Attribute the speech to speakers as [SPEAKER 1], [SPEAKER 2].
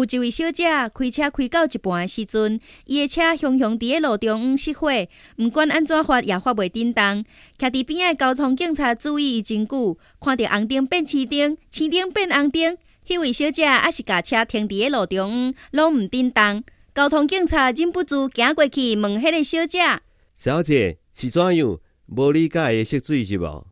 [SPEAKER 1] 有一位小姐开车开到一半的时阵，伊的车雄雄伫个路中央熄火，毋管安怎发也发袂叮当。徛伫边的交通警察注意伊真久，看着红灯变青灯，青灯变红灯，迄位小姐还是驾车停伫个路中央，拢毋叮当。交通警察忍不住行过去问迄个小姐：“
[SPEAKER 2] 小姐是怎样？无理解的涉水是无？”